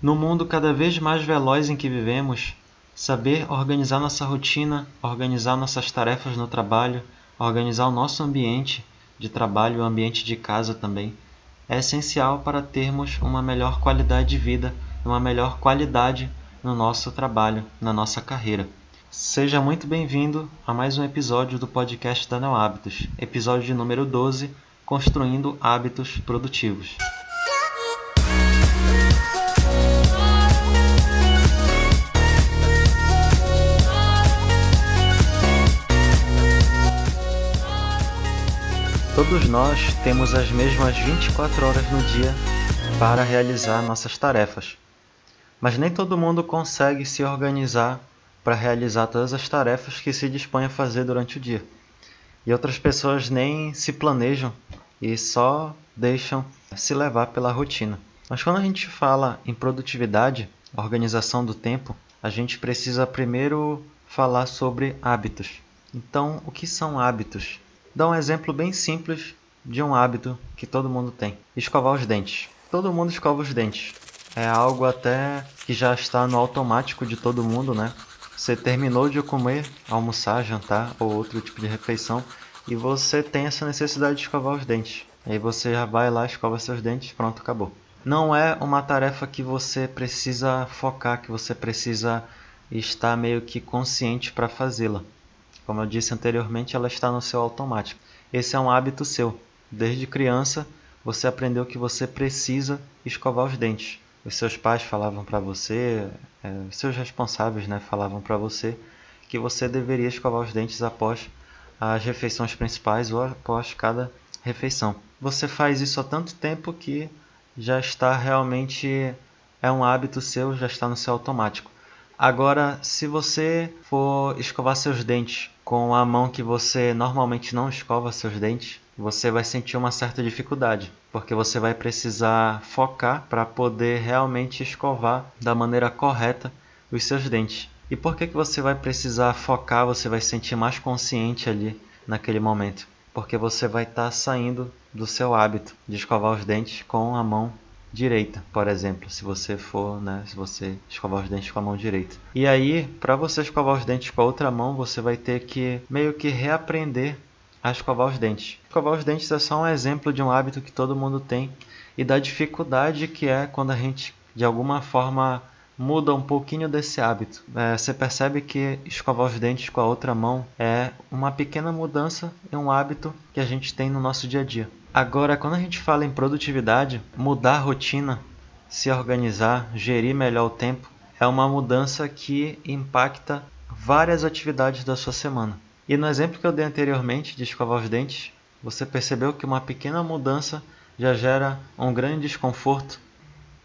No mundo cada vez mais veloz em que vivemos, saber organizar nossa rotina, organizar nossas tarefas no trabalho, organizar o nosso ambiente de trabalho, o ambiente de casa também, é essencial para termos uma melhor qualidade de vida, uma melhor qualidade no nosso trabalho, na nossa carreira. Seja muito bem-vindo a mais um episódio do podcast da Neo Hábitos, episódio de número 12, Construindo Hábitos Produtivos. Todos nós temos as mesmas 24 horas no dia para realizar nossas tarefas. Mas nem todo mundo consegue se organizar para realizar todas as tarefas que se dispõe a fazer durante o dia. E outras pessoas nem se planejam e só deixam se levar pela rotina. Mas quando a gente fala em produtividade, organização do tempo, a gente precisa primeiro falar sobre hábitos. Então, o que são hábitos? Dá um exemplo bem simples de um hábito que todo mundo tem: escovar os dentes. Todo mundo escova os dentes. É algo até que já está no automático de todo mundo, né? Você terminou de comer, almoçar, jantar ou outro tipo de refeição e você tem essa necessidade de escovar os dentes. Aí você já vai lá, escova seus dentes, pronto, acabou. Não é uma tarefa que você precisa focar, que você precisa estar meio que consciente para fazê-la. Como eu disse anteriormente, ela está no seu automático. Esse é um hábito seu. Desde criança, você aprendeu que você precisa escovar os dentes os seus pais falavam para você, é, os seus responsáveis né, falavam para você que você deveria escovar os dentes após as refeições principais ou após cada refeição. Você faz isso há tanto tempo que já está realmente é um hábito seu, já está no seu automático. Agora, se você for escovar seus dentes com a mão que você normalmente não escova seus dentes, você vai sentir uma certa dificuldade, porque você vai precisar focar para poder realmente escovar da maneira correta os seus dentes. E por que, que você vai precisar focar, você vai sentir mais consciente ali naquele momento? Porque você vai estar tá saindo do seu hábito de escovar os dentes com a mão direita, por exemplo, se você for, né, se você escovar os dentes com a mão direita. E aí, para você escovar os dentes com a outra mão, você vai ter que meio que reaprender a escovar os dentes. Escovar os dentes é só um exemplo de um hábito que todo mundo tem e da dificuldade que é quando a gente de alguma forma muda um pouquinho desse hábito. É, você percebe que escovar os dentes com a outra mão é uma pequena mudança em um hábito que a gente tem no nosso dia a dia. Agora, quando a gente fala em produtividade, mudar a rotina, se organizar, gerir melhor o tempo, é uma mudança que impacta várias atividades da sua semana. E no exemplo que eu dei anteriormente de escovar os dentes, você percebeu que uma pequena mudança já gera um grande desconforto.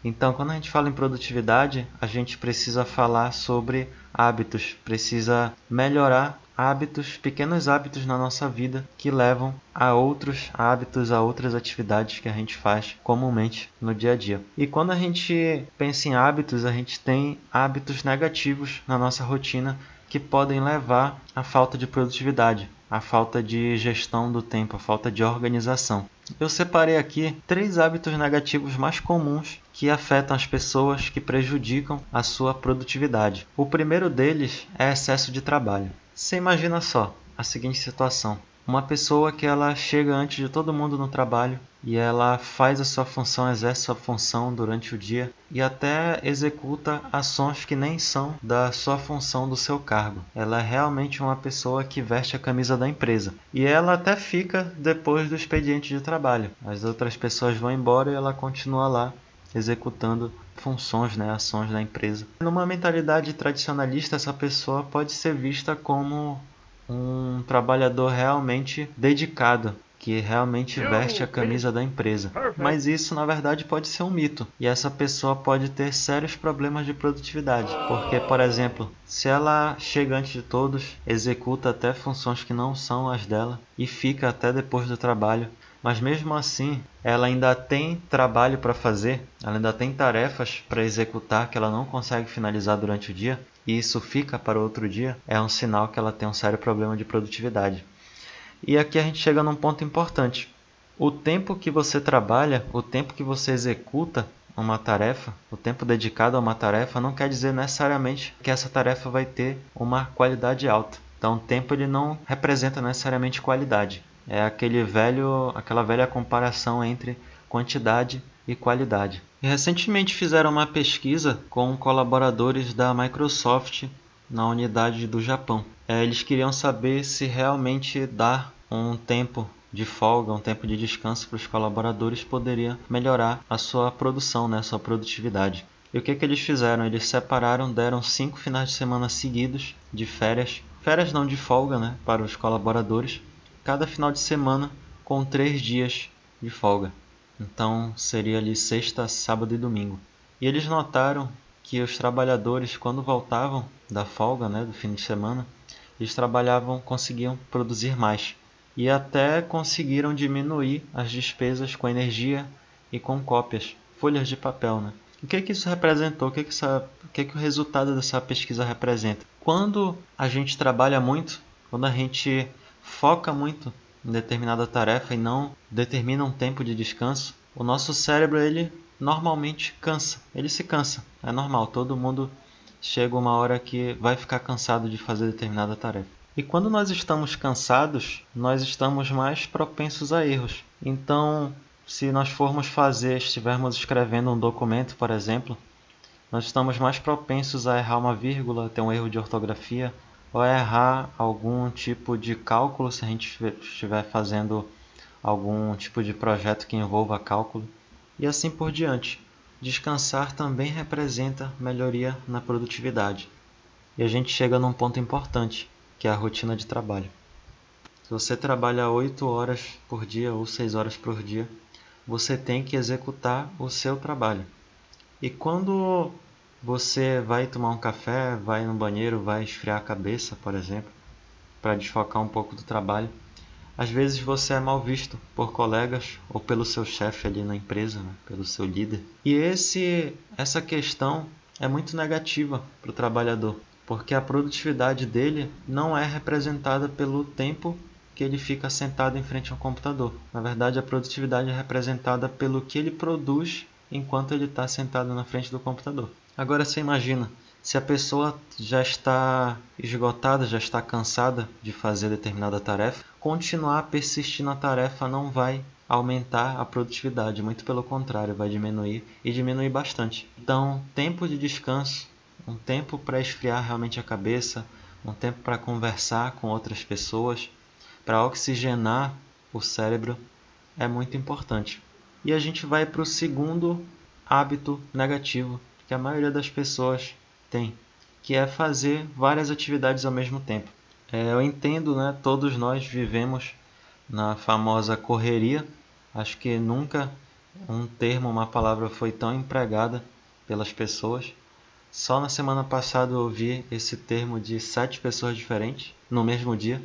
Então, quando a gente fala em produtividade, a gente precisa falar sobre hábitos, precisa melhorar hábitos, pequenos hábitos na nossa vida que levam a outros hábitos, a outras atividades que a gente faz comumente no dia a dia. E quando a gente pensa em hábitos, a gente tem hábitos negativos na nossa rotina que podem levar à falta de produtividade, à falta de gestão do tempo, à falta de organização. Eu separei aqui três hábitos negativos mais comuns que afetam as pessoas, que prejudicam a sua produtividade. O primeiro deles é excesso de trabalho. Você imagina só a seguinte situação: uma pessoa que ela chega antes de todo mundo no trabalho e ela faz a sua função, exerce sua função durante o dia e até executa ações que nem são da sua função do seu cargo. Ela é realmente uma pessoa que veste a camisa da empresa e ela até fica depois do expediente de trabalho. As outras pessoas vão embora e ela continua lá executando funções, né, ações da empresa. Numa mentalidade tradicionalista, essa pessoa pode ser vista como um trabalhador realmente dedicado, que realmente veste a camisa da empresa. Mas isso, na verdade, pode ser um mito. E essa pessoa pode ter sérios problemas de produtividade. Porque, por exemplo, se ela chega antes de todos, executa até funções que não são as dela e fica até depois do trabalho, mas mesmo assim ela ainda tem trabalho para fazer, ela ainda tem tarefas para executar que ela não consegue finalizar durante o dia, e isso fica para outro dia, é um sinal que ela tem um sério problema de produtividade. E aqui a gente chega num ponto importante. O tempo que você trabalha, o tempo que você executa uma tarefa, o tempo dedicado a uma tarefa não quer dizer necessariamente que essa tarefa vai ter uma qualidade alta. Então, o tempo ele não representa necessariamente qualidade. É aquele velho, aquela velha comparação entre quantidade e qualidade. E recentemente fizeram uma pesquisa com colaboradores da Microsoft na unidade do Japão. É, eles queriam saber se realmente dar um tempo de folga, um tempo de descanso para os colaboradores poderia melhorar a sua produção, né, a sua produtividade. E o que, que eles fizeram? Eles separaram, deram cinco finais de semana seguidos de férias, férias não de folga, né, para os colaboradores, cada final de semana com três dias de folga. Então seria ali sexta, sábado e domingo. E eles notaram que os trabalhadores, quando voltavam da folga, né, do fim de semana, eles trabalhavam, conseguiam produzir mais e até conseguiram diminuir as despesas com energia e com cópias, folhas de papel. Né? O que, que isso representou? O que, que, essa, o que, que o resultado dessa pesquisa representa? Quando a gente trabalha muito, quando a gente foca muito em determinada tarefa e não determina um tempo de descanso, o nosso cérebro ele normalmente cansa. Ele se cansa. É normal, todo mundo chega uma hora que vai ficar cansado de fazer determinada tarefa. E quando nós estamos cansados, nós estamos mais propensos a erros. Então, se nós formos fazer, estivermos escrevendo um documento, por exemplo, nós estamos mais propensos a errar uma vírgula, ter um erro de ortografia, a errar algum tipo de cálculo se a gente estiver fazendo algum tipo de projeto que envolva cálculo, e assim por diante. Descansar também representa melhoria na produtividade. E a gente chega num ponto importante que é a rotina de trabalho. Se você trabalha 8 horas por dia ou 6 horas por dia, você tem que executar o seu trabalho. E quando você vai tomar um café, vai no banheiro, vai esfriar a cabeça, por exemplo, para desfocar um pouco do trabalho, às vezes você é mal visto por colegas ou pelo seu chefe ali na empresa, né? pelo seu líder. E esse, essa questão é muito negativa para o trabalhador, porque a produtividade dele não é representada pelo tempo que ele fica sentado em frente ao computador. Na verdade, a produtividade é representada pelo que ele produz enquanto ele está sentado na frente do computador. Agora você imagina, se a pessoa já está esgotada, já está cansada de fazer determinada tarefa, continuar a persistir na tarefa não vai aumentar a produtividade, muito pelo contrário, vai diminuir e diminuir bastante. Então, tempo de descanso um tempo para esfriar realmente a cabeça, um tempo para conversar com outras pessoas, para oxigenar o cérebro é muito importante. E a gente vai para o segundo hábito negativo que a maioria das pessoas tem, que é fazer várias atividades ao mesmo tempo. É, eu entendo, né? Todos nós vivemos na famosa correria. Acho que nunca um termo, uma palavra foi tão empregada pelas pessoas só na semana passada eu ouvi esse termo de sete pessoas diferentes no mesmo dia.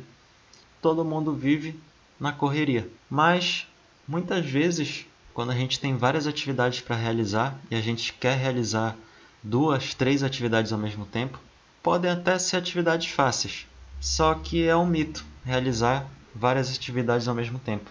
Todo mundo vive na correria. Mas muitas vezes, quando a gente tem várias atividades para realizar e a gente quer realizar duas, três atividades ao mesmo tempo, podem até ser atividades fáceis. Só que é um mito realizar várias atividades ao mesmo tempo.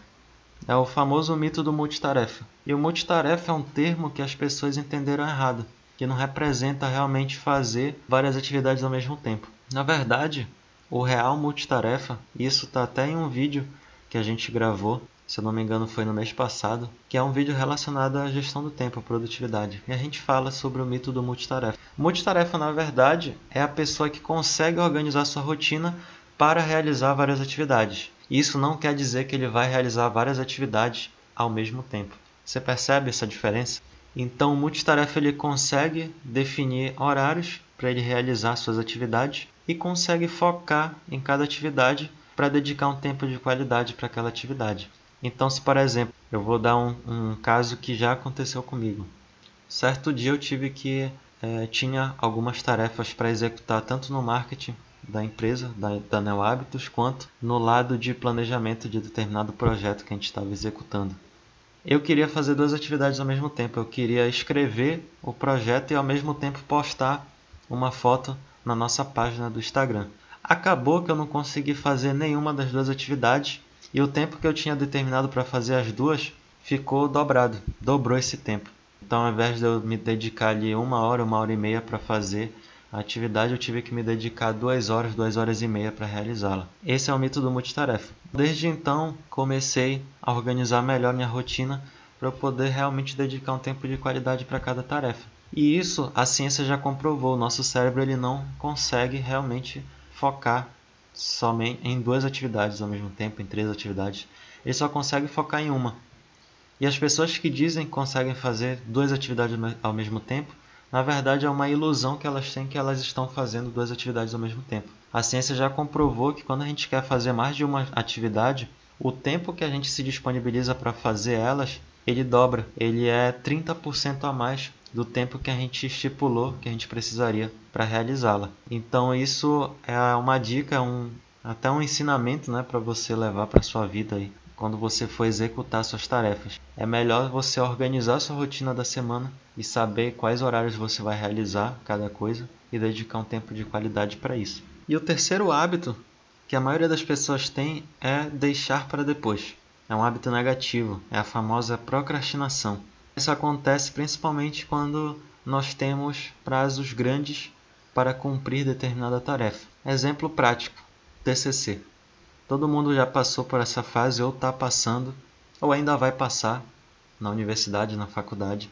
É o famoso mito do multitarefa. E o multitarefa é um termo que as pessoas entenderam errado que não representa realmente fazer várias atividades ao mesmo tempo. Na verdade, o real multitarefa, isso está até em um vídeo que a gente gravou, se eu não me engano foi no mês passado, que é um vídeo relacionado à gestão do tempo, à produtividade. E a gente fala sobre o mito do multitarefa. Multitarefa, na verdade, é a pessoa que consegue organizar sua rotina para realizar várias atividades. Isso não quer dizer que ele vai realizar várias atividades ao mesmo tempo. Você percebe essa diferença? Então, o multitarefa ele consegue definir horários para ele realizar suas atividades e consegue focar em cada atividade para dedicar um tempo de qualidade para aquela atividade. Então, se por exemplo, eu vou dar um, um caso que já aconteceu comigo. Certo dia eu tive que é, tinha algumas tarefas para executar tanto no marketing da empresa, da, da Neo Hábitos, quanto no lado de planejamento de determinado projeto que a gente estava executando eu queria fazer duas atividades ao mesmo tempo. Eu queria escrever o projeto e ao mesmo tempo postar uma foto na nossa página do Instagram. Acabou que eu não consegui fazer nenhuma das duas atividades e o tempo que eu tinha determinado para fazer as duas ficou dobrado, dobrou esse tempo. Então, ao invés de eu me dedicar ali uma hora, uma hora e meia para fazer a atividade, eu tive que me dedicar duas horas, duas horas e meia para realizá-la. Esse é o mito do multitarefa. Desde então, comecei a organizar melhor minha rotina para eu poder realmente dedicar um tempo de qualidade para cada tarefa. E isso a ciência já comprovou. O nosso cérebro ele não consegue realmente focar somente em duas atividades ao mesmo tempo, em três atividades. Ele só consegue focar em uma. E as pessoas que dizem que conseguem fazer duas atividades ao mesmo tempo, na verdade é uma ilusão que elas têm que elas estão fazendo duas atividades ao mesmo tempo. A ciência já comprovou que quando a gente quer fazer mais de uma atividade, o tempo que a gente se disponibiliza para fazer elas, ele dobra, ele é 30% a mais do tempo que a gente estipulou que a gente precisaria para realizá-la. Então isso é uma dica, um, até um ensinamento né, para você levar para sua vida aí, quando você for executar suas tarefas. É melhor você organizar sua rotina da semana e saber quais horários você vai realizar cada coisa e dedicar um tempo de qualidade para isso. E o terceiro hábito que a maioria das pessoas tem é deixar para depois. É um hábito negativo, é a famosa procrastinação. Isso acontece principalmente quando nós temos prazos grandes para cumprir determinada tarefa. Exemplo prático: TCC. Todo mundo já passou por essa fase ou está passando ou ainda vai passar na universidade, na faculdade.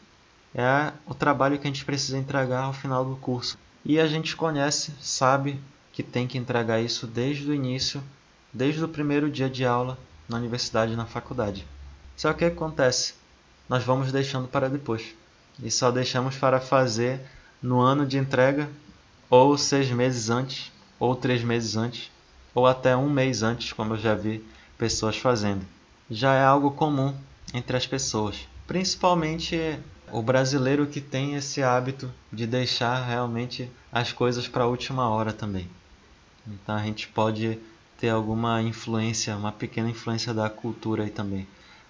É o trabalho que a gente precisa entregar ao final do curso. E a gente conhece, sabe que tem que entregar isso desde o início, desde o primeiro dia de aula na universidade na faculdade. Só que o que acontece? Nós vamos deixando para depois. E só deixamos para fazer no ano de entrega, ou seis meses antes, ou três meses antes, ou até um mês antes, como eu já vi pessoas fazendo. Já é algo comum entre as pessoas, principalmente o brasileiro que tem esse hábito de deixar realmente as coisas para a última hora também. Então a gente pode ter alguma influência, uma pequena influência da cultura aí também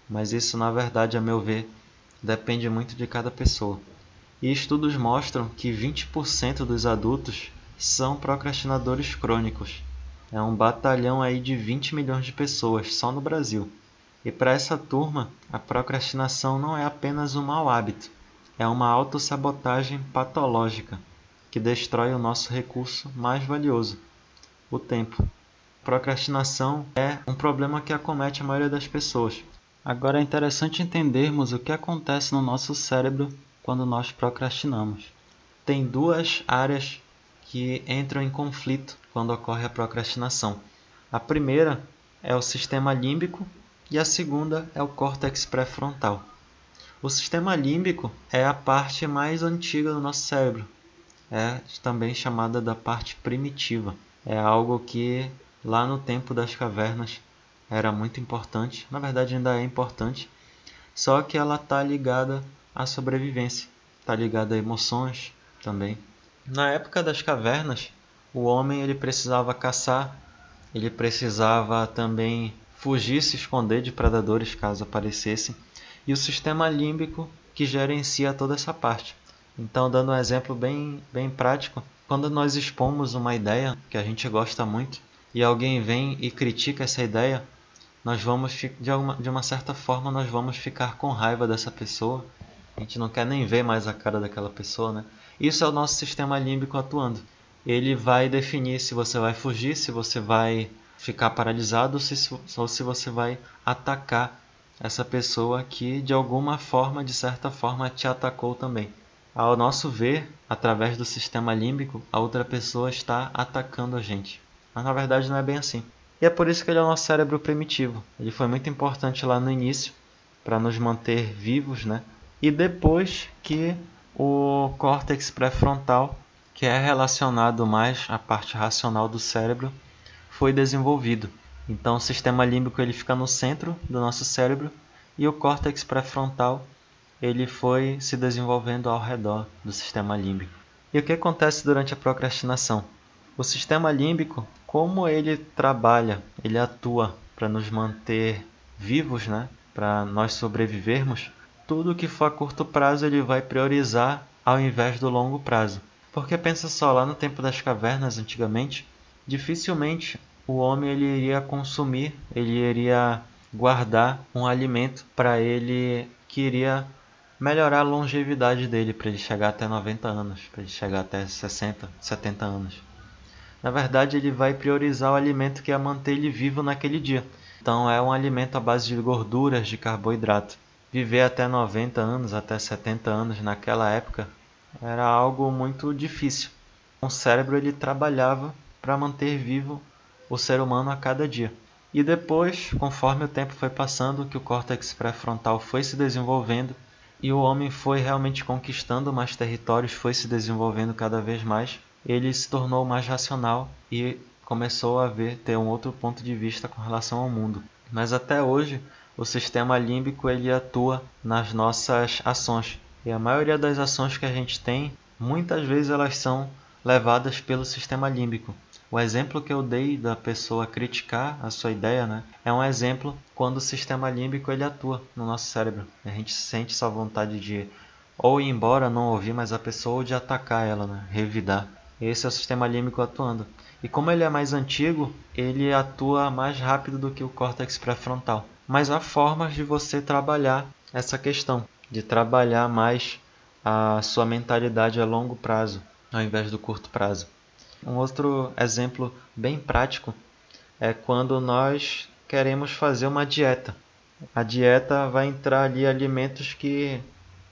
mas isso na verdade, a meu ver, depende muito de cada pessoa. E estudos mostram que 20% dos adultos são procrastinadores crônicos. É um batalhão aí de 20 milhões de pessoas só no Brasil. E para essa turma, a procrastinação não é apenas um mau hábito, é uma autossabotagem patológica que destrói o nosso recurso mais valioso, o tempo. Procrastinação é um problema que acomete a maioria das pessoas, Agora é interessante entendermos o que acontece no nosso cérebro quando nós procrastinamos. Tem duas áreas que entram em conflito quando ocorre a procrastinação. A primeira é o sistema límbico e a segunda é o córtex pré-frontal. O sistema límbico é a parte mais antiga do nosso cérebro, é também chamada da parte primitiva. É algo que lá no tempo das cavernas era muito importante, na verdade ainda é importante, só que ela está ligada à sobrevivência, está ligada a emoções também. Na época das cavernas, o homem ele precisava caçar, ele precisava também fugir, se esconder de predadores caso aparecessem, e o sistema límbico que gerencia toda essa parte. Então, dando um exemplo bem, bem prático, quando nós expomos uma ideia que a gente gosta muito e alguém vem e critica essa ideia, nós vamos de, alguma, de uma certa forma nós vamos ficar com raiva dessa pessoa. A gente não quer nem ver mais a cara daquela pessoa, né? Isso é o nosso sistema límbico atuando. Ele vai definir se você vai fugir, se você vai ficar paralisado se, ou se você vai atacar essa pessoa que de alguma forma, de certa forma, te atacou também. Ao nosso ver, através do sistema límbico, a outra pessoa está atacando a gente. Mas na verdade não é bem assim. E é por isso que ele é o nosso cérebro primitivo. Ele foi muito importante lá no início para nos manter vivos, né? E depois que o córtex pré-frontal, que é relacionado mais à parte racional do cérebro, foi desenvolvido. Então o sistema límbico ele fica no centro do nosso cérebro e o córtex pré-frontal ele foi se desenvolvendo ao redor do sistema límbico. E o que acontece durante a procrastinação? O sistema límbico como ele trabalha, ele atua para nos manter vivos, né? Para nós sobrevivermos, tudo que for a curto prazo ele vai priorizar ao invés do longo prazo. Porque pensa só, lá no tempo das cavernas, antigamente, dificilmente o homem ele iria consumir, ele iria guardar um alimento para ele que iria melhorar a longevidade dele para ele chegar até 90 anos, para ele chegar até 60, 70 anos. Na verdade, ele vai priorizar o alimento que ia manter ele vivo naquele dia. Então, é um alimento à base de gorduras, de carboidrato. Viver até 90 anos, até 70 anos naquela época era algo muito difícil. O cérebro ele trabalhava para manter vivo o ser humano a cada dia. E depois, conforme o tempo foi passando, que o córtex pré-frontal foi se desenvolvendo e o homem foi realmente conquistando mais territórios, foi se desenvolvendo cada vez mais, ele se tornou mais racional e começou a ver ter um outro ponto de vista com relação ao mundo. Mas até hoje, o sistema límbico ele atua nas nossas ações. E a maioria das ações que a gente tem, muitas vezes elas são levadas pelo sistema límbico. O exemplo que eu dei da pessoa criticar a sua ideia, né, é um exemplo quando o sistema límbico ele atua no nosso cérebro. A gente sente essa vontade de ou ir embora, não ouvir mais a pessoa, ou de atacar ela, né, revidar. Esse é o sistema límbico atuando. E como ele é mais antigo, ele atua mais rápido do que o córtex pré-frontal. Mas há formas de você trabalhar essa questão, de trabalhar mais a sua mentalidade a longo prazo, ao invés do curto prazo. Um outro exemplo bem prático é quando nós queremos fazer uma dieta. A dieta vai entrar ali alimentos que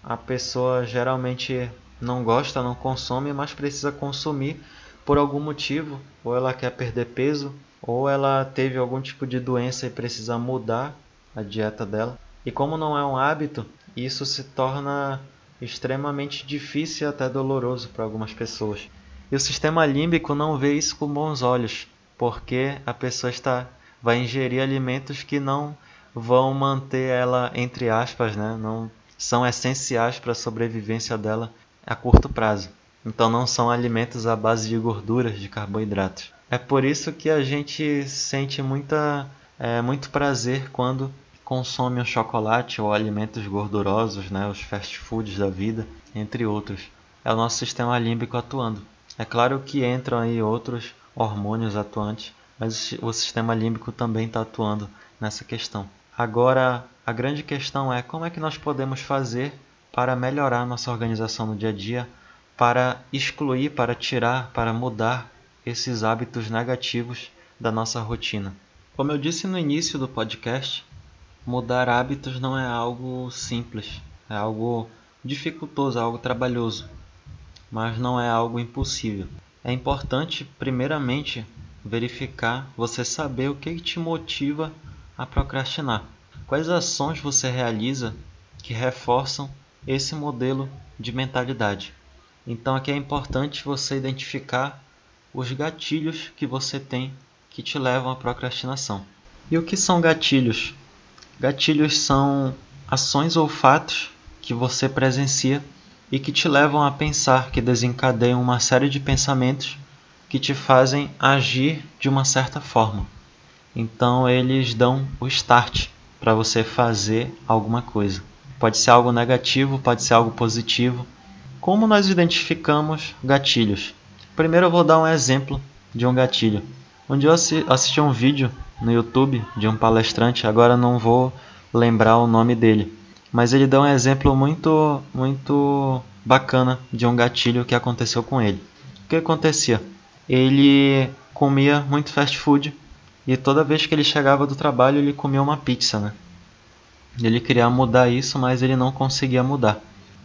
a pessoa geralmente não gosta, não consome, mas precisa consumir por algum motivo, ou ela quer perder peso, ou ela teve algum tipo de doença e precisa mudar a dieta dela. E como não é um hábito, isso se torna extremamente difícil e até doloroso para algumas pessoas. E o sistema límbico não vê isso com bons olhos, porque a pessoa está vai ingerir alimentos que não vão manter ela entre aspas, né? Não são essenciais para a sobrevivência dela a curto prazo. Então não são alimentos à base de gorduras, de carboidratos. É por isso que a gente sente muita, é, muito prazer quando consome um chocolate ou alimentos gordurosos, né, os fast foods da vida, entre outros. É o nosso sistema límbico atuando. É claro que entram aí outros hormônios atuantes, mas o sistema límbico também está atuando nessa questão. Agora, a grande questão é como é que nós podemos fazer para melhorar nossa organização no dia a dia, para excluir, para tirar, para mudar esses hábitos negativos da nossa rotina. Como eu disse no início do podcast, mudar hábitos não é algo simples, é algo dificultoso, é algo trabalhoso mas não é algo impossível. É importante, primeiramente, verificar, você saber o que te motiva a procrastinar. Quais ações você realiza que reforçam esse modelo de mentalidade. Então aqui é importante você identificar os gatilhos que você tem que te levam à procrastinação. E o que são gatilhos? Gatilhos são ações ou fatos que você presencia e que te levam a pensar, que desencadeiam uma série de pensamentos que te fazem agir de uma certa forma. Então eles dão o start para você fazer alguma coisa. Pode ser algo negativo, pode ser algo positivo. Como nós identificamos gatilhos? Primeiro eu vou dar um exemplo de um gatilho. Dia eu assisti um vídeo no YouTube de um palestrante, agora não vou lembrar o nome dele mas ele dá um exemplo muito, muito bacana de um gatilho que aconteceu com ele. O que acontecia? Ele comia muito fast food e toda vez que ele chegava do trabalho ele comia uma pizza, né? Ele queria mudar isso, mas ele não conseguia mudar.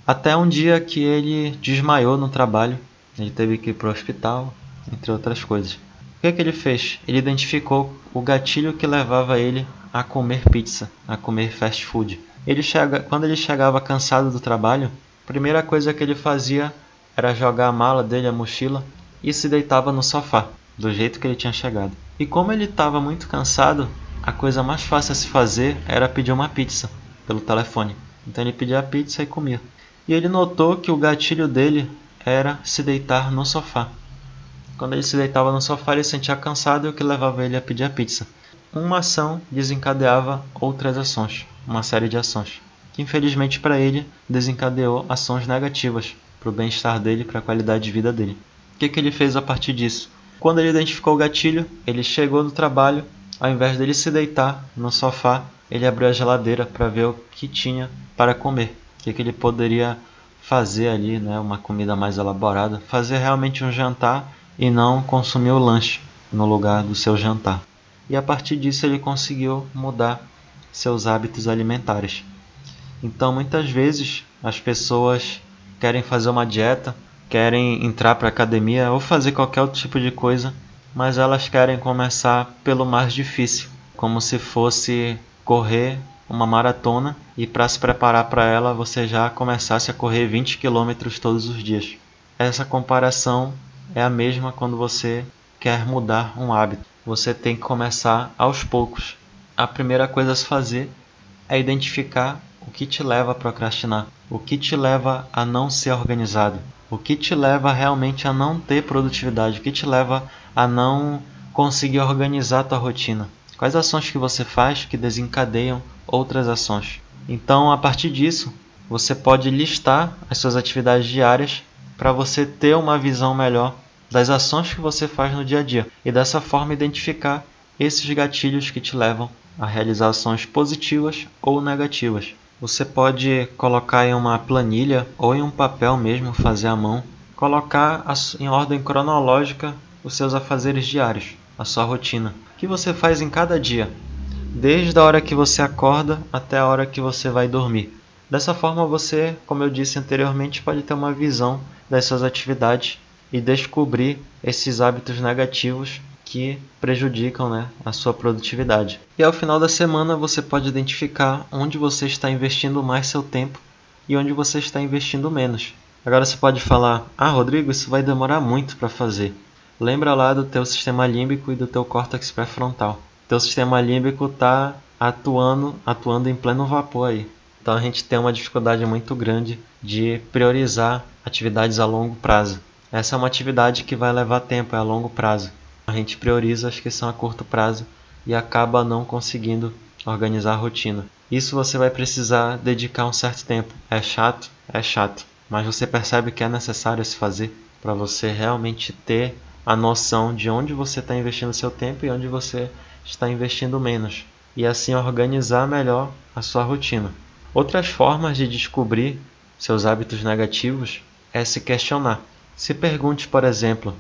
Até um dia que ele desmaiou no trabalho, ele teve que ir para o hospital, entre outras coisas. O que, que ele fez? Ele identificou o gatilho que levava ele a comer pizza, a comer fast food. Ele chega, quando ele chegava cansado do trabalho, a primeira coisa que ele fazia era jogar a mala dele, a mochila, e se deitava no sofá, do jeito que ele tinha chegado. E como ele estava muito cansado, a coisa mais fácil a se fazer era pedir uma pizza pelo telefone. Então ele pedia a pizza e comia. E ele notou que o gatilho dele era se deitar no sofá. Quando ele se deitava no sofá, ele sentia cansado e o que levava ele a pedir a pizza. Uma ação desencadeava outras ações uma série de ações, que infelizmente para ele desencadeou ações negativas para o bem-estar dele, para a qualidade de vida dele. O que, que ele fez a partir disso? Quando ele identificou o gatilho, ele chegou no trabalho, ao invés dele se deitar no sofá, ele abriu a geladeira para ver o que tinha para comer. o que, que ele poderia fazer ali, né, uma comida mais elaborada, fazer realmente um jantar e não consumir o lanche no lugar do seu jantar. E a partir disso ele conseguiu mudar seus hábitos alimentares. Então, muitas vezes as pessoas querem fazer uma dieta, querem entrar para academia ou fazer qualquer outro tipo de coisa, mas elas querem começar pelo mais difícil, como se fosse correr uma maratona e para se preparar para ela você já começasse a correr 20 km todos os dias. Essa comparação é a mesma quando você quer mudar um hábito. Você tem que começar aos poucos. A primeira coisa a se fazer é identificar o que te leva a procrastinar, o que te leva a não ser organizado, o que te leva realmente a não ter produtividade, o que te leva a não conseguir organizar a tua rotina. Quais ações que você faz que desencadeiam outras ações? Então, a partir disso, você pode listar as suas atividades diárias para você ter uma visão melhor das ações que você faz no dia a dia e dessa forma identificar esses gatilhos que te levam a realizar ações positivas ou negativas. Você pode colocar em uma planilha ou em um papel mesmo, fazer à mão, colocar em ordem cronológica os seus afazeres diários, a sua rotina que você faz em cada dia, desde a hora que você acorda até a hora que você vai dormir. Dessa forma, você, como eu disse anteriormente, pode ter uma visão das suas atividades e descobrir esses hábitos negativos que prejudicam né, a sua produtividade. E ao final da semana você pode identificar onde você está investindo mais seu tempo e onde você está investindo menos. Agora você pode falar: "Ah, Rodrigo, isso vai demorar muito para fazer". Lembra lá do teu sistema límbico e do teu córtex pré-frontal. Teu sistema límbico está atuando, atuando em pleno vapor aí. Então a gente tem uma dificuldade muito grande de priorizar atividades a longo prazo. Essa é uma atividade que vai levar tempo, é a longo prazo. A gente prioriza as que são a curto prazo e acaba não conseguindo organizar a rotina. Isso você vai precisar dedicar um certo tempo. É chato? É chato. Mas você percebe que é necessário se fazer para você realmente ter a noção de onde você está investindo seu tempo e onde você está investindo menos, e assim organizar melhor a sua rotina. Outras formas de descobrir seus hábitos negativos é se questionar. Se pergunte, por exemplo,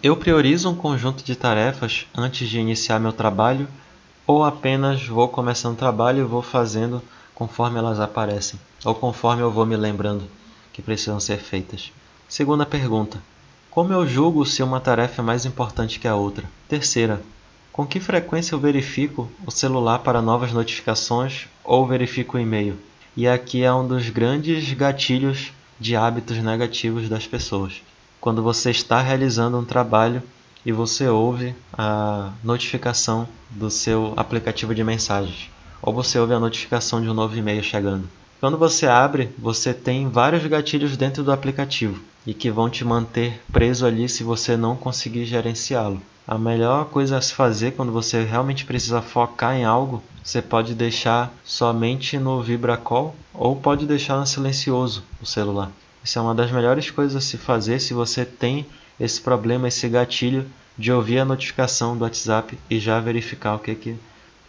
eu priorizo um conjunto de tarefas antes de iniciar meu trabalho ou apenas vou começando o trabalho e vou fazendo conforme elas aparecem, ou conforme eu vou me lembrando que precisam ser feitas? Segunda pergunta: como eu julgo se uma tarefa é mais importante que a outra? Terceira, com que frequência eu verifico o celular para novas notificações ou verifico o e-mail? E aqui é um dos grandes gatilhos de hábitos negativos das pessoas. Quando você está realizando um trabalho e você ouve a notificação do seu aplicativo de mensagens, ou você ouve a notificação de um novo e-mail chegando. Quando você abre, você tem vários gatilhos dentro do aplicativo e que vão te manter preso ali se você não conseguir gerenciá-lo. A melhor coisa a se fazer quando você realmente precisa focar em algo, você pode deixar somente no vibracall ou pode deixar no silencioso o celular. Isso é uma das melhores coisas a se fazer se você tem esse problema, esse gatilho de ouvir a notificação do WhatsApp e já verificar o que que, o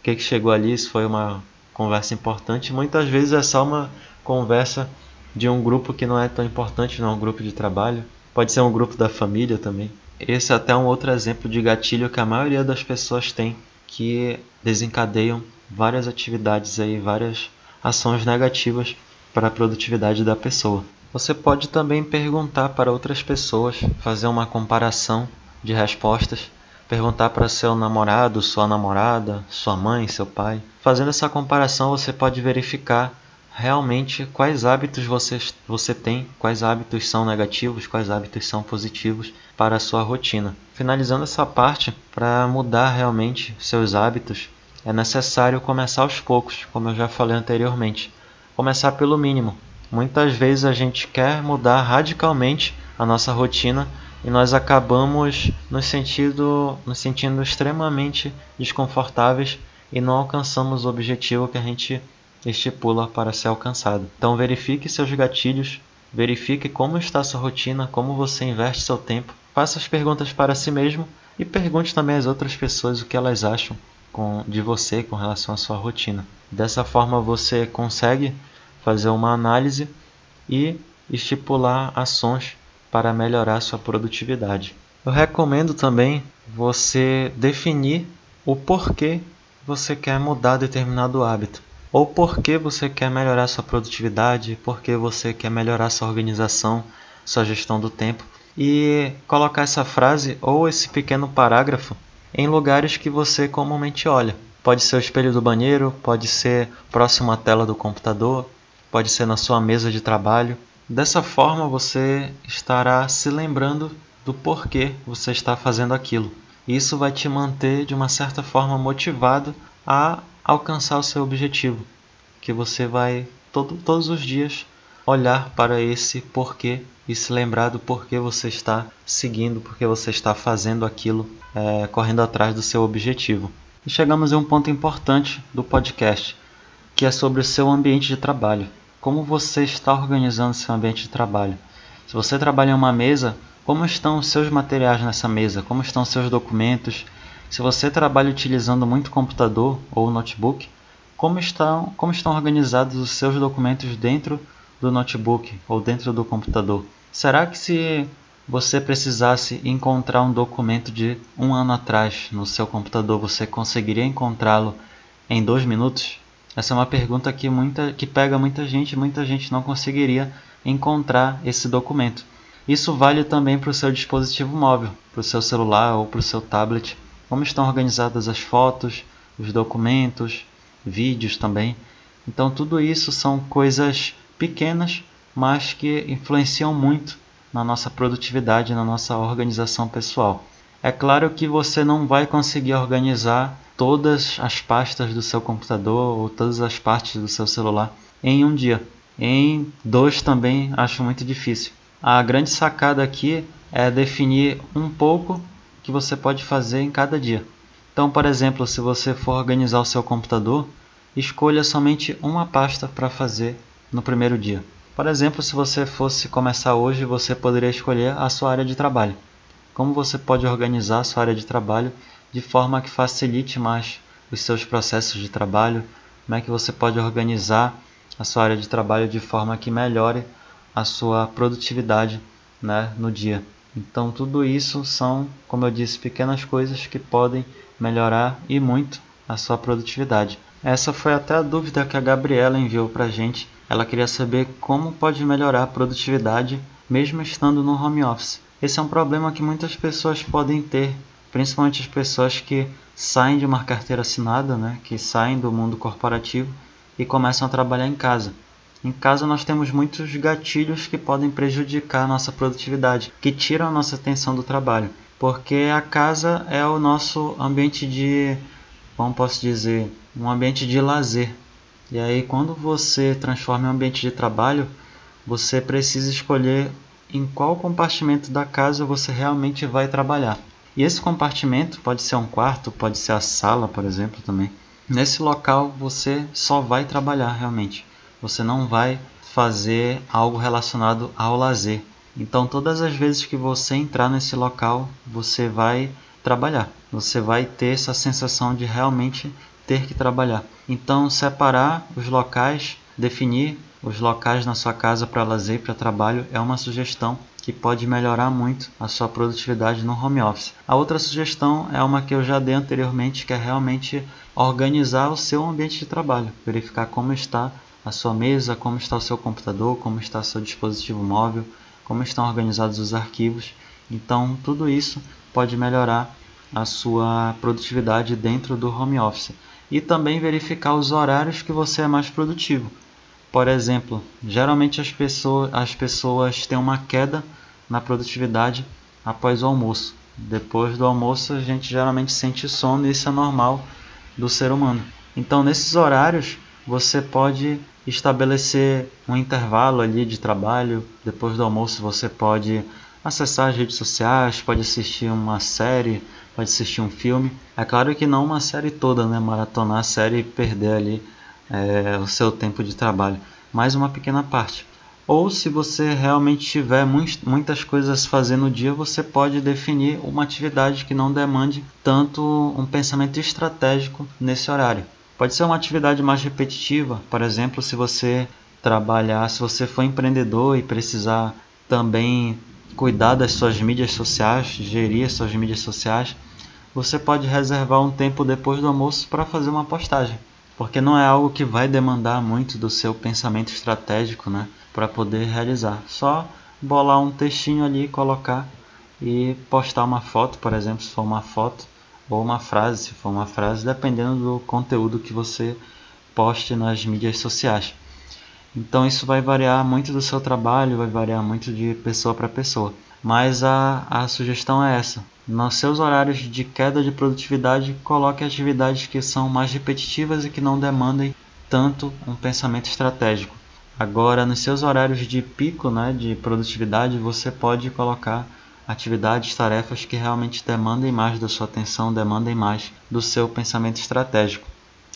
que, que chegou ali, se foi uma conversa importante. Muitas vezes é só uma conversa de um grupo que não é tão importante, não é um grupo de trabalho. Pode ser um grupo da família também. Esse é até um outro exemplo de gatilho que a maioria das pessoas tem, que desencadeiam várias atividades aí, várias ações negativas para a produtividade da pessoa. Você pode também perguntar para outras pessoas, fazer uma comparação de respostas perguntar para seu namorado, sua namorada, sua mãe, seu pai. Fazendo essa comparação, você pode verificar realmente quais hábitos você, você tem, quais hábitos são negativos, quais hábitos são positivos para a sua rotina. Finalizando essa parte, para mudar realmente seus hábitos, é necessário começar aos poucos, como eu já falei anteriormente. Começar pelo mínimo. Muitas vezes a gente quer mudar radicalmente a nossa rotina e nós acabamos nos sentindo, nos sentindo extremamente desconfortáveis e não alcançamos o objetivo que a gente estipula para ser alcançado. Então verifique seus gatilhos, verifique como está sua rotina, como você investe seu tempo, faça as perguntas para si mesmo e pergunte também às outras pessoas o que elas acham com, de você com relação à sua rotina. Dessa forma você consegue fazer uma análise e estipular ações para melhorar sua produtividade. Eu recomendo também você definir o porquê você quer mudar determinado hábito, ou porquê você quer melhorar sua produtividade, porquê você quer melhorar sua organização, sua gestão do tempo, e colocar essa frase ou esse pequeno parágrafo em lugares que você comumente olha. Pode ser o espelho do banheiro, pode ser próximo à tela do computador, pode ser na sua mesa de trabalho. Dessa forma você estará se lembrando do porquê você está fazendo aquilo. Isso vai te manter de uma certa forma motivado a alcançar o seu objetivo, que você vai todo, todos os dias olhar para esse porquê e se lembrar do porquê você está seguindo, porque você está fazendo aquilo, é, correndo atrás do seu objetivo. E chegamos a um ponto importante do podcast, que é sobre o seu ambiente de trabalho como você está organizando seu ambiente de trabalho. Se você trabalha em uma mesa, como estão os seus materiais nessa mesa? Como estão seus documentos? Se você trabalha utilizando muito computador ou notebook, como estão, como estão organizados os seus documentos dentro do notebook ou dentro do computador? Será que se você precisasse encontrar um documento de um ano atrás no seu computador, você conseguiria encontrá-lo em dois minutos? Essa é uma pergunta que, muita, que pega muita gente, muita gente não conseguiria encontrar esse documento. Isso vale também para o seu dispositivo móvel, para o seu celular ou para o seu tablet. Como estão organizadas as fotos, os documentos, vídeos também. Então, tudo isso são coisas pequenas, mas que influenciam muito na nossa produtividade, na nossa organização pessoal. É claro que você não vai conseguir organizar todas as pastas do seu computador ou todas as partes do seu celular em um dia. Em dois também acho muito difícil. A grande sacada aqui é definir um pouco que você pode fazer em cada dia. Então, por exemplo, se você for organizar o seu computador, escolha somente uma pasta para fazer no primeiro dia. Por exemplo, se você fosse começar hoje, você poderia escolher a sua área de trabalho. Como você pode organizar sua área de trabalho de forma que facilite mais os seus processos de trabalho, como é que você pode organizar a sua área de trabalho de forma que melhore a sua produtividade né, no dia. Então, tudo isso são, como eu disse, pequenas coisas que podem melhorar e muito a sua produtividade. Essa foi até a dúvida que a Gabriela enviou para a gente. Ela queria saber como pode melhorar a produtividade mesmo estando no home office. Esse é um problema que muitas pessoas podem ter principalmente as pessoas que saem de uma carteira assinada, né, que saem do mundo corporativo e começam a trabalhar em casa. Em casa nós temos muitos gatilhos que podem prejudicar a nossa produtividade, que tiram a nossa atenção do trabalho, porque a casa é o nosso ambiente de, como posso dizer, um ambiente de lazer. E aí quando você transforma em um ambiente de trabalho, você precisa escolher em qual compartimento da casa você realmente vai trabalhar. E esse compartimento pode ser um quarto, pode ser a sala, por exemplo, também. Nesse local você só vai trabalhar realmente. Você não vai fazer algo relacionado ao lazer. Então, todas as vezes que você entrar nesse local, você vai trabalhar. Você vai ter essa sensação de realmente ter que trabalhar. Então, separar os locais, definir os locais na sua casa para lazer e para trabalho é uma sugestão que pode melhorar muito a sua produtividade no home office. A outra sugestão é uma que eu já dei anteriormente, que é realmente organizar o seu ambiente de trabalho, verificar como está a sua mesa, como está o seu computador, como está o seu dispositivo móvel, como estão organizados os arquivos. Então, tudo isso pode melhorar a sua produtividade dentro do home office. E também verificar os horários que você é mais produtivo. Por exemplo, geralmente as pessoas, as pessoas têm uma queda na produtividade após o almoço. Depois do almoço, a gente geralmente sente sono e isso é normal do ser humano. Então, nesses horários, você pode estabelecer um intervalo ali de trabalho. Depois do almoço, você pode acessar as redes sociais, pode assistir uma série, pode assistir um filme. É claro que não uma série toda, né? Maratonar a série e perder ali é, o seu tempo de trabalho, mais uma pequena parte. Ou se você realmente tiver muitas coisas a fazer no dia, você pode definir uma atividade que não demande tanto um pensamento estratégico nesse horário. Pode ser uma atividade mais repetitiva, por exemplo, se você trabalhar, se você for empreendedor e precisar também cuidar das suas mídias sociais, gerir as suas mídias sociais, você pode reservar um tempo depois do almoço para fazer uma postagem, porque não é algo que vai demandar muito do seu pensamento estratégico, né, para poder realizar. Só bolar um textinho ali, colocar e postar uma foto, por exemplo, se for uma foto, ou uma frase, se for uma frase, dependendo do conteúdo que você poste nas mídias sociais. Então isso vai variar muito do seu trabalho, vai variar muito de pessoa para pessoa. Mas a, a sugestão é essa: nos seus horários de queda de produtividade, coloque atividades que são mais repetitivas e que não demandem tanto um pensamento estratégico. Agora, nos seus horários de pico né, de produtividade, você pode colocar atividades, tarefas que realmente demandem mais da sua atenção, demandem mais do seu pensamento estratégico.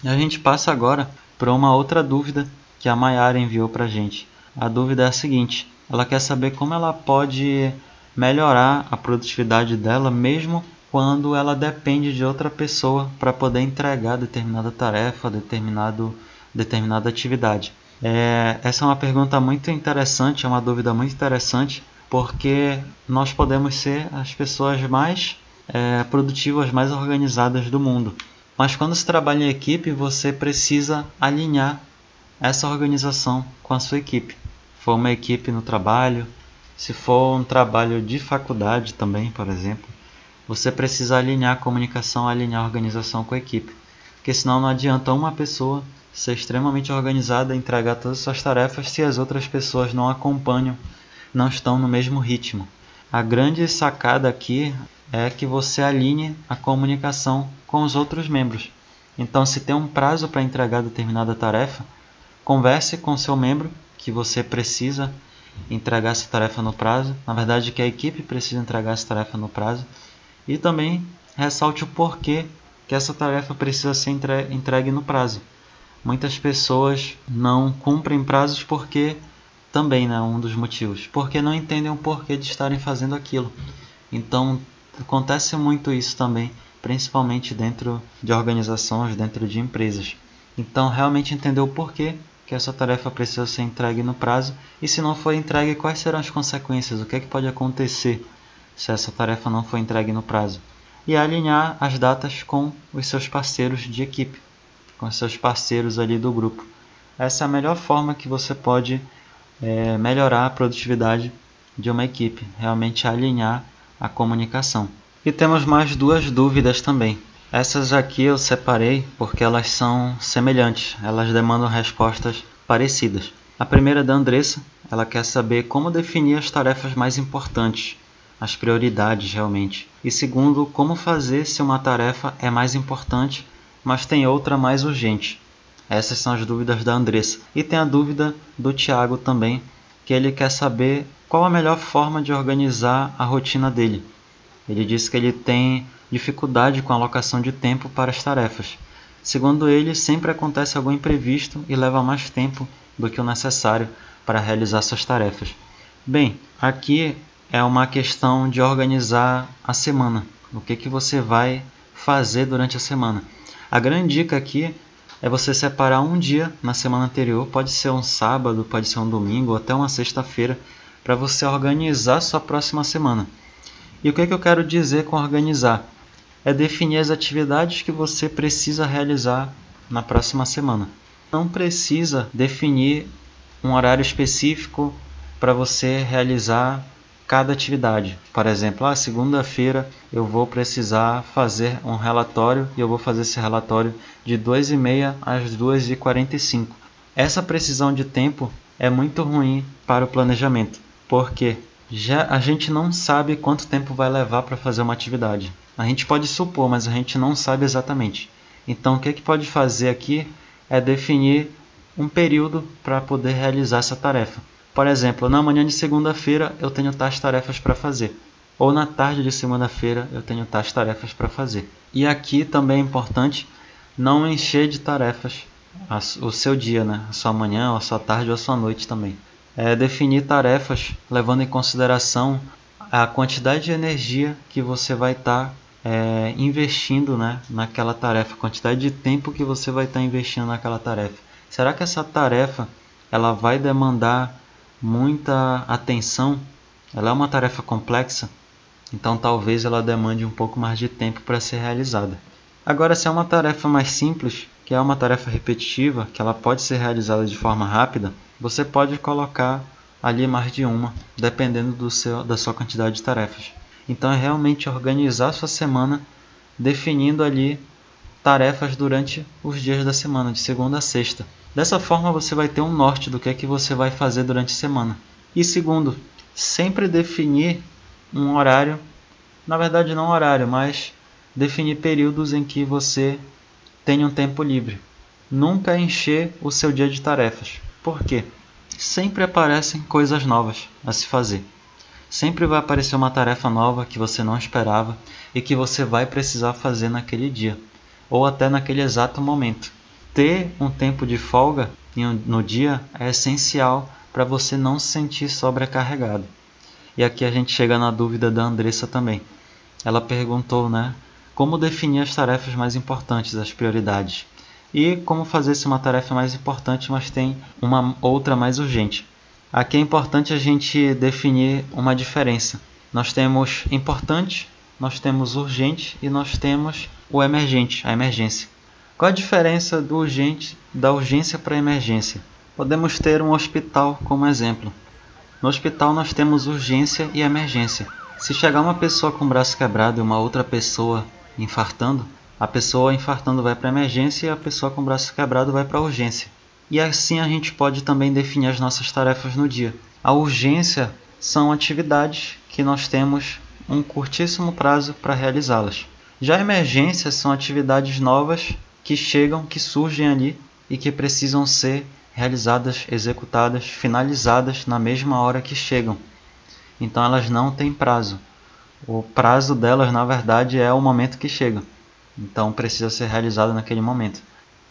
A gente passa agora para uma outra dúvida que a Mayara enviou para a gente. A dúvida é a seguinte: ela quer saber como ela pode melhorar a produtividade dela mesmo quando ela depende de outra pessoa para poder entregar determinada tarefa, determinado, determinada atividade. É, essa é uma pergunta muito interessante, é uma dúvida muito interessante, porque nós podemos ser as pessoas mais é, produtivas, mais organizadas do mundo. Mas quando se trabalha em equipe, você precisa alinhar essa organização com a sua equipe. For uma equipe no trabalho, se for um trabalho de faculdade também, por exemplo, você precisa alinhar a comunicação, alinhar a organização com a equipe. Porque senão não adianta uma pessoa ser extremamente organizada, entregar todas as suas tarefas se as outras pessoas não acompanham, não estão no mesmo ritmo. A grande sacada aqui é que você alinhe a comunicação com os outros membros. Então, se tem um prazo para entregar determinada tarefa, Converse com seu membro que você precisa entregar essa tarefa no prazo, na verdade que a equipe precisa entregar essa tarefa no prazo e também ressalte o porquê que essa tarefa precisa ser entregue no prazo. Muitas pessoas não cumprem prazos porque também é né, um dos motivos, porque não entendem o porquê de estarem fazendo aquilo. Então acontece muito isso também, principalmente dentro de organizações, dentro de empresas. Então realmente entender o porquê que essa tarefa precisa ser entregue no prazo e se não for entregue, quais serão as consequências, o que, é que pode acontecer se essa tarefa não for entregue no prazo. E alinhar as datas com os seus parceiros de equipe, com os seus parceiros ali do grupo. Essa é a melhor forma que você pode é, melhorar a produtividade de uma equipe, realmente alinhar a comunicação. E temos mais duas dúvidas também. Essas aqui eu separei porque elas são semelhantes, elas demandam respostas parecidas. A primeira é da Andressa, ela quer saber como definir as tarefas mais importantes, as prioridades realmente. E segundo, como fazer se uma tarefa é mais importante, mas tem outra mais urgente. Essas são as dúvidas da Andressa. E tem a dúvida do Tiago também, que ele quer saber qual a melhor forma de organizar a rotina dele. Ele disse que ele tem dificuldade com a alocação de tempo para as tarefas. Segundo ele, sempre acontece algum imprevisto e leva mais tempo do que o necessário para realizar suas tarefas. Bem, aqui é uma questão de organizar a semana. O que, que você vai fazer durante a semana? A grande dica aqui é você separar um dia na semana anterior, pode ser um sábado, pode ser um domingo ou até uma sexta-feira, para você organizar sua próxima semana. E o que, que eu quero dizer com organizar? É definir as atividades que você precisa realizar na próxima semana. Não precisa definir um horário específico para você realizar cada atividade. Por exemplo, ah, segunda-feira eu vou precisar fazer um relatório e eu vou fazer esse relatório de 2h30 às 2h45. Essa precisão de tempo é muito ruim para o planejamento, porque já a gente não sabe quanto tempo vai levar para fazer uma atividade. A gente pode supor, mas a gente não sabe exatamente. Então, o que, é que pode fazer aqui é definir um período para poder realizar essa tarefa. Por exemplo, na manhã de segunda-feira eu tenho tais tarefas para fazer. Ou na tarde de segunda-feira eu tenho tais tarefas para fazer. E aqui também é importante não encher de tarefas o seu dia, né? a sua manhã, a sua tarde ou a sua noite também. É definir tarefas levando em consideração a quantidade de energia que você vai estar tá é, investindo né, naquela tarefa, quantidade de tempo que você vai estar investindo naquela tarefa. Será que essa tarefa ela vai demandar muita atenção, ela é uma tarefa complexa, então talvez ela demande um pouco mais de tempo para ser realizada. Agora, se é uma tarefa mais simples, que é uma tarefa repetitiva, que ela pode ser realizada de forma rápida, você pode colocar ali mais de uma, dependendo do seu, da sua quantidade de tarefas. Então é realmente organizar sua semana, definindo ali tarefas durante os dias da semana, de segunda a sexta. Dessa forma você vai ter um norte do que é que você vai fazer durante a semana. E segundo, sempre definir um horário, na verdade não horário, mas definir períodos em que você tem um tempo livre. Nunca encher o seu dia de tarefas. Por quê? Sempre aparecem coisas novas a se fazer. Sempre vai aparecer uma tarefa nova que você não esperava e que você vai precisar fazer naquele dia ou até naquele exato momento ter um tempo de folga no dia é essencial para você não se sentir sobrecarregado. E aqui a gente chega na dúvida da Andressa também. Ela perguntou, né, como definir as tarefas mais importantes, as prioridades, e como fazer se uma tarefa mais importante, mas tem uma outra mais urgente. Aqui é importante a gente definir uma diferença. Nós temos importante, nós temos urgente e nós temos o emergente, a emergência. Qual a diferença do urgente da urgência para a emergência? Podemos ter um hospital como exemplo. No hospital nós temos urgência e emergência. Se chegar uma pessoa com o braço quebrado e uma outra pessoa infartando, a pessoa infartando vai para emergência e a pessoa com o braço quebrado vai para urgência. E assim a gente pode também definir as nossas tarefas no dia. A urgência são atividades que nós temos um curtíssimo prazo para realizá-las. Já a emergência são atividades novas que chegam, que surgem ali e que precisam ser realizadas, executadas, finalizadas na mesma hora que chegam. Então elas não têm prazo. O prazo delas, na verdade, é o momento que chegam. Então precisa ser realizado naquele momento.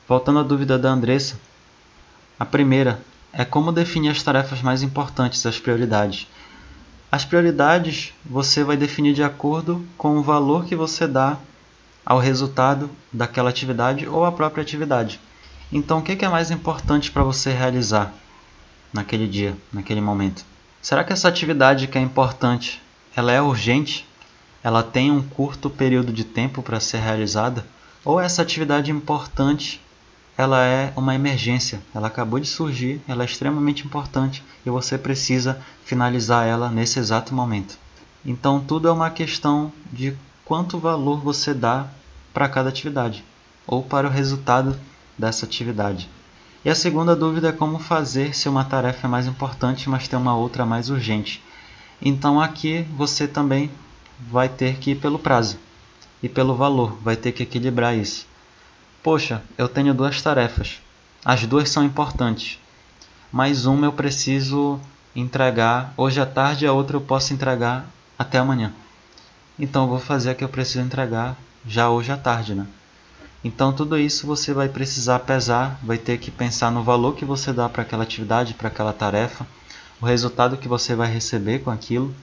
Voltando à dúvida da Andressa, a primeira é como definir as tarefas mais importantes, as prioridades. As prioridades você vai definir de acordo com o valor que você dá ao resultado daquela atividade ou à própria atividade. Então, o que é mais importante para você realizar naquele dia, naquele momento? Será que essa atividade que é importante, ela é urgente? Ela tem um curto período de tempo para ser realizada? Ou essa atividade importante, ela é uma emergência, ela acabou de surgir, ela é extremamente importante e você precisa finalizar ela nesse exato momento. Então, tudo é uma questão de quanto valor você dá para cada atividade ou para o resultado dessa atividade. E a segunda dúvida é como fazer se uma tarefa é mais importante, mas tem uma outra mais urgente. Então aqui você também vai ter que ir pelo prazo e pelo valor, vai ter que equilibrar isso. Poxa, eu tenho duas tarefas, as duas são importantes, mas uma eu preciso entregar hoje à tarde a outra eu posso entregar até amanhã. Então eu vou fazer a que eu preciso entregar já hoje à tarde, né? Então tudo isso você vai precisar pesar, vai ter que pensar no valor que você dá para aquela atividade, para aquela tarefa, o resultado que você vai receber com aquilo,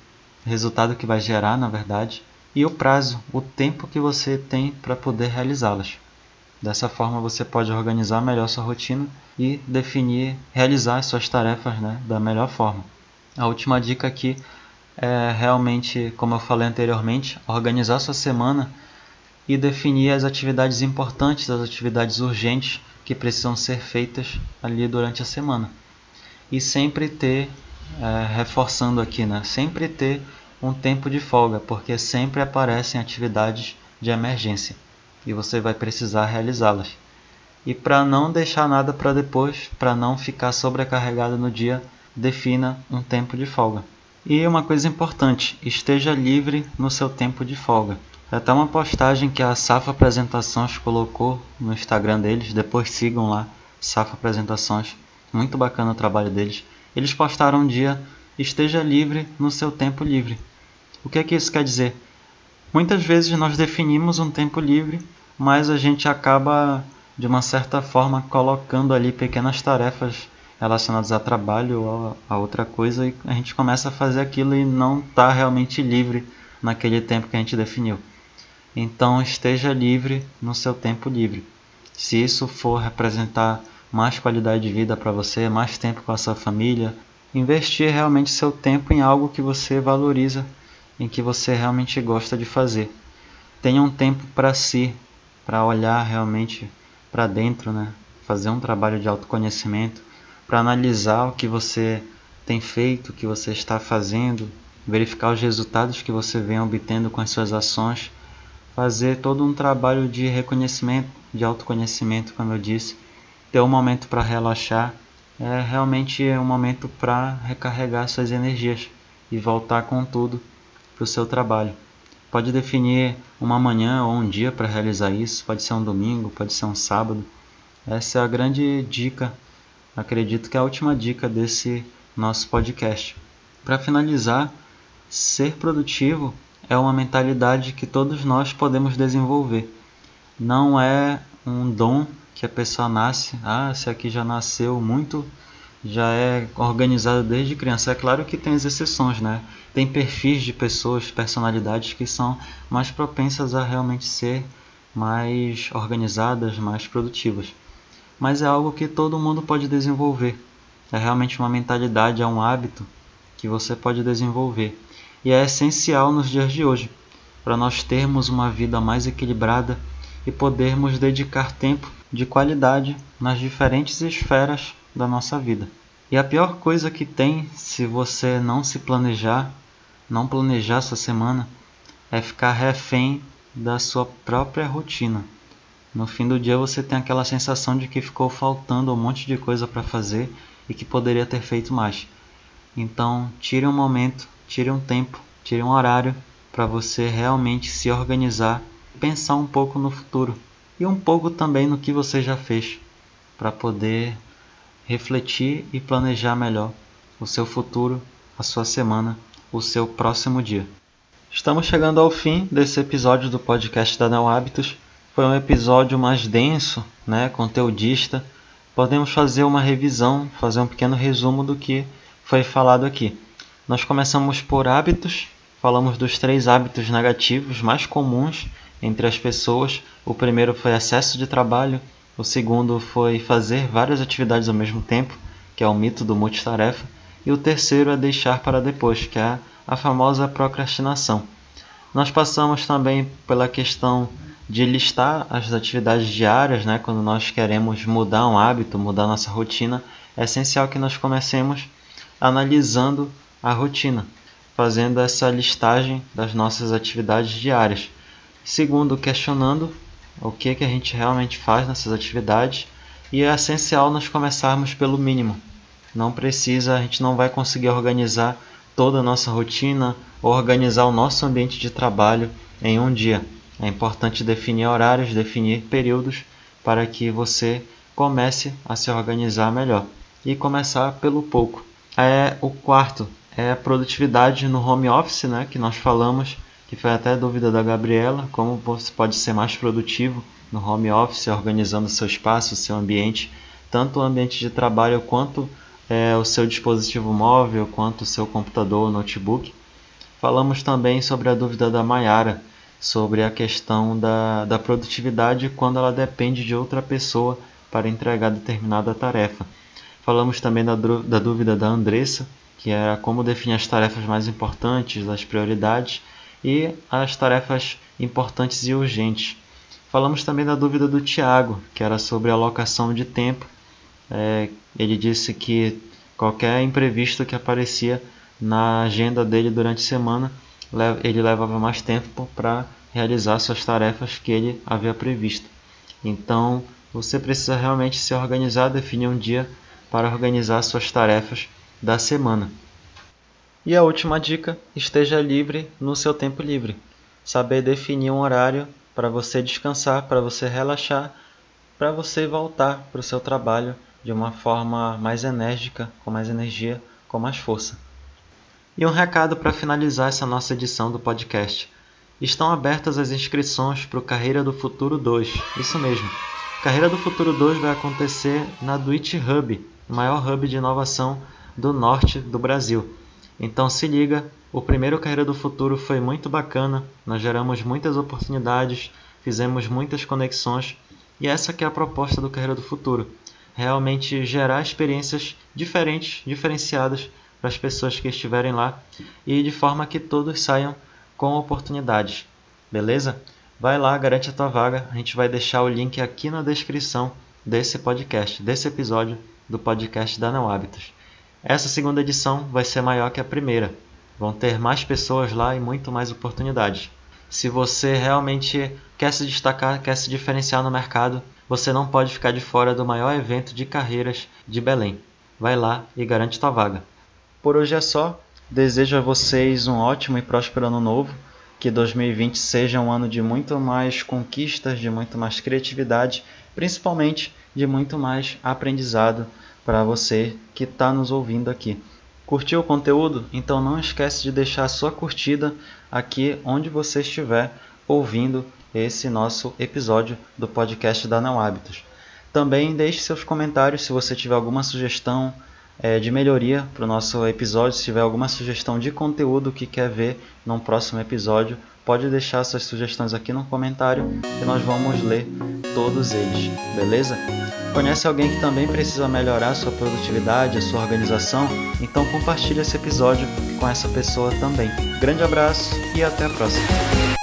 o resultado que vai gerar, na verdade, e o prazo, o tempo que você tem para poder realizá-las. Dessa forma você pode organizar melhor sua rotina e definir, realizar suas tarefas né, da melhor forma. A última dica aqui é realmente, como eu falei anteriormente, organizar sua semana e definir as atividades importantes, as atividades urgentes que precisam ser feitas ali durante a semana. E sempre ter, é, reforçando aqui, né? sempre ter um tempo de folga, porque sempre aparecem atividades de emergência e você vai precisar realizá-las. E para não deixar nada para depois, para não ficar sobrecarregado no dia, defina um tempo de folga. E uma coisa importante, esteja livre no seu tempo de folga. É até uma postagem que a Safa Apresentações colocou no Instagram deles, depois sigam lá, Safa Apresentações, muito bacana o trabalho deles. Eles postaram um dia, esteja livre no seu tempo livre. O que é que isso quer dizer? Muitas vezes nós definimos um tempo livre, mas a gente acaba, de uma certa forma, colocando ali pequenas tarefas relacionados a trabalho ou a outra coisa e a gente começa a fazer aquilo e não está realmente livre naquele tempo que a gente definiu. Então esteja livre no seu tempo livre. Se isso for representar mais qualidade de vida para você, mais tempo com a sua família. Investir realmente seu tempo em algo que você valoriza, em que você realmente gosta de fazer. Tenha um tempo para si, para olhar realmente para dentro, né? Fazer um trabalho de autoconhecimento, para analisar o que você tem feito, o que você está fazendo, verificar os resultados que você vem obtendo com as suas ações, fazer todo um trabalho de reconhecimento, de autoconhecimento, como eu disse, ter um momento para relaxar, é realmente um momento para recarregar suas energias e voltar com tudo para o seu trabalho. Pode definir uma manhã ou um dia para realizar isso, pode ser um domingo, pode ser um sábado. Essa é a grande dica, acredito que é a última dica desse nosso podcast. Para finalizar, ser produtivo é uma mentalidade que todos nós podemos desenvolver. Não é um dom que a pessoa nasce, ah, esse aqui já nasceu muito já é organizado desde criança. É claro que tem as exceções, né? Tem perfis de pessoas, personalidades que são mais propensas a realmente ser mais organizadas, mais produtivas. Mas é algo que todo mundo pode desenvolver. É realmente uma mentalidade, é um hábito que você pode desenvolver. E é essencial nos dias de hoje, para nós termos uma vida mais equilibrada e podermos dedicar tempo de qualidade nas diferentes esferas da nossa vida. E a pior coisa que tem se você não se planejar, não planejar sua semana, é ficar refém da sua própria rotina. No fim do dia você tem aquela sensação de que ficou faltando um monte de coisa para fazer e que poderia ter feito mais. Então, tire um momento, tire um tempo, tire um horário para você realmente se organizar, pensar um pouco no futuro e um pouco também no que você já fez para poder refletir e planejar melhor o seu futuro, a sua semana, o seu próximo dia. Estamos chegando ao fim desse episódio do podcast da Neo Hábitos. Foi um episódio mais denso, né, conteudista. Podemos fazer uma revisão, fazer um pequeno resumo do que foi falado aqui. Nós começamos por hábitos, falamos dos três hábitos negativos mais comuns entre as pessoas. O primeiro foi excesso de trabalho, o segundo foi fazer várias atividades ao mesmo tempo, que é o mito do multitarefa. E o terceiro é deixar para depois, que é a famosa procrastinação. Nós passamos também pela questão de listar as atividades diárias, né? quando nós queremos mudar um hábito, mudar nossa rotina, é essencial que nós comecemos analisando a rotina, fazendo essa listagem das nossas atividades diárias. Segundo, questionando o que, que a gente realmente faz nessas atividades e é essencial nós começarmos pelo mínimo. Não precisa, a gente não vai conseguir organizar toda a nossa rotina organizar o nosso ambiente de trabalho em um dia. É importante definir horários, definir períodos para que você comece a se organizar melhor e começar pelo pouco. É o quarto é a produtividade no home office, né, que nós falamos que foi até dúvida da Gabriela, como você pode ser mais produtivo no home office, organizando seu espaço, seu ambiente, tanto o ambiente de trabalho quanto é, o seu dispositivo móvel, quanto o seu computador ou notebook. Falamos também sobre a dúvida da Mayara, sobre a questão da, da produtividade quando ela depende de outra pessoa para entregar determinada tarefa. Falamos também da, da dúvida da Andressa, que era como definir as tarefas mais importantes, as prioridades, e as tarefas importantes e urgentes. Falamos também da dúvida do Tiago, que era sobre a alocação de tempo. É, ele disse que qualquer imprevisto que aparecia na agenda dele durante a semana, ele levava mais tempo para realizar suas tarefas que ele havia previsto. Então, você precisa realmente se organizar, definir um dia para organizar suas tarefas da semana. E a última dica: esteja livre no seu tempo livre. Saber definir um horário para você descansar, para você relaxar, para você voltar para o seu trabalho de uma forma mais enérgica, com mais energia, com mais força. E um recado para finalizar essa nossa edição do podcast. Estão abertas as inscrições para o Carreira do Futuro 2. Isso mesmo. Carreira do Futuro 2 vai acontecer na Duit Hub, o maior hub de inovação do norte do Brasil. Então se liga, o primeiro Carreira do Futuro foi muito bacana, nós geramos muitas oportunidades, fizemos muitas conexões e essa que é a proposta do Carreira do Futuro. realmente gerar experiências diferentes, diferenciadas para as pessoas que estiverem lá e de forma que todos saiam com oportunidades. Beleza? Vai lá, garante a tua vaga. A gente vai deixar o link aqui na descrição desse podcast, desse episódio do podcast da Não Hábitos. Essa segunda edição vai ser maior que a primeira. Vão ter mais pessoas lá e muito mais oportunidades. Se você realmente quer se destacar, quer se diferenciar no mercado, você não pode ficar de fora do maior evento de carreiras de Belém. Vai lá e garante tua vaga. Por hoje é só. Desejo a vocês um ótimo e próspero ano novo. Que 2020 seja um ano de muito mais conquistas, de muito mais criatividade, principalmente de muito mais aprendizado para você que está nos ouvindo aqui. Curtiu o conteúdo? Então não esquece de deixar a sua curtida aqui onde você estiver ouvindo esse nosso episódio do podcast da Não Hábitos. Também deixe seus comentários se você tiver alguma sugestão é, de melhoria para o nosso episódio. Se tiver alguma sugestão de conteúdo que quer ver num próximo episódio, pode deixar suas sugestões aqui no comentário que nós vamos ler todos eles, beleza? Conhece alguém que também precisa melhorar a sua produtividade, a sua organização? Então compartilhe esse episódio com essa pessoa também. Grande abraço e até a próxima!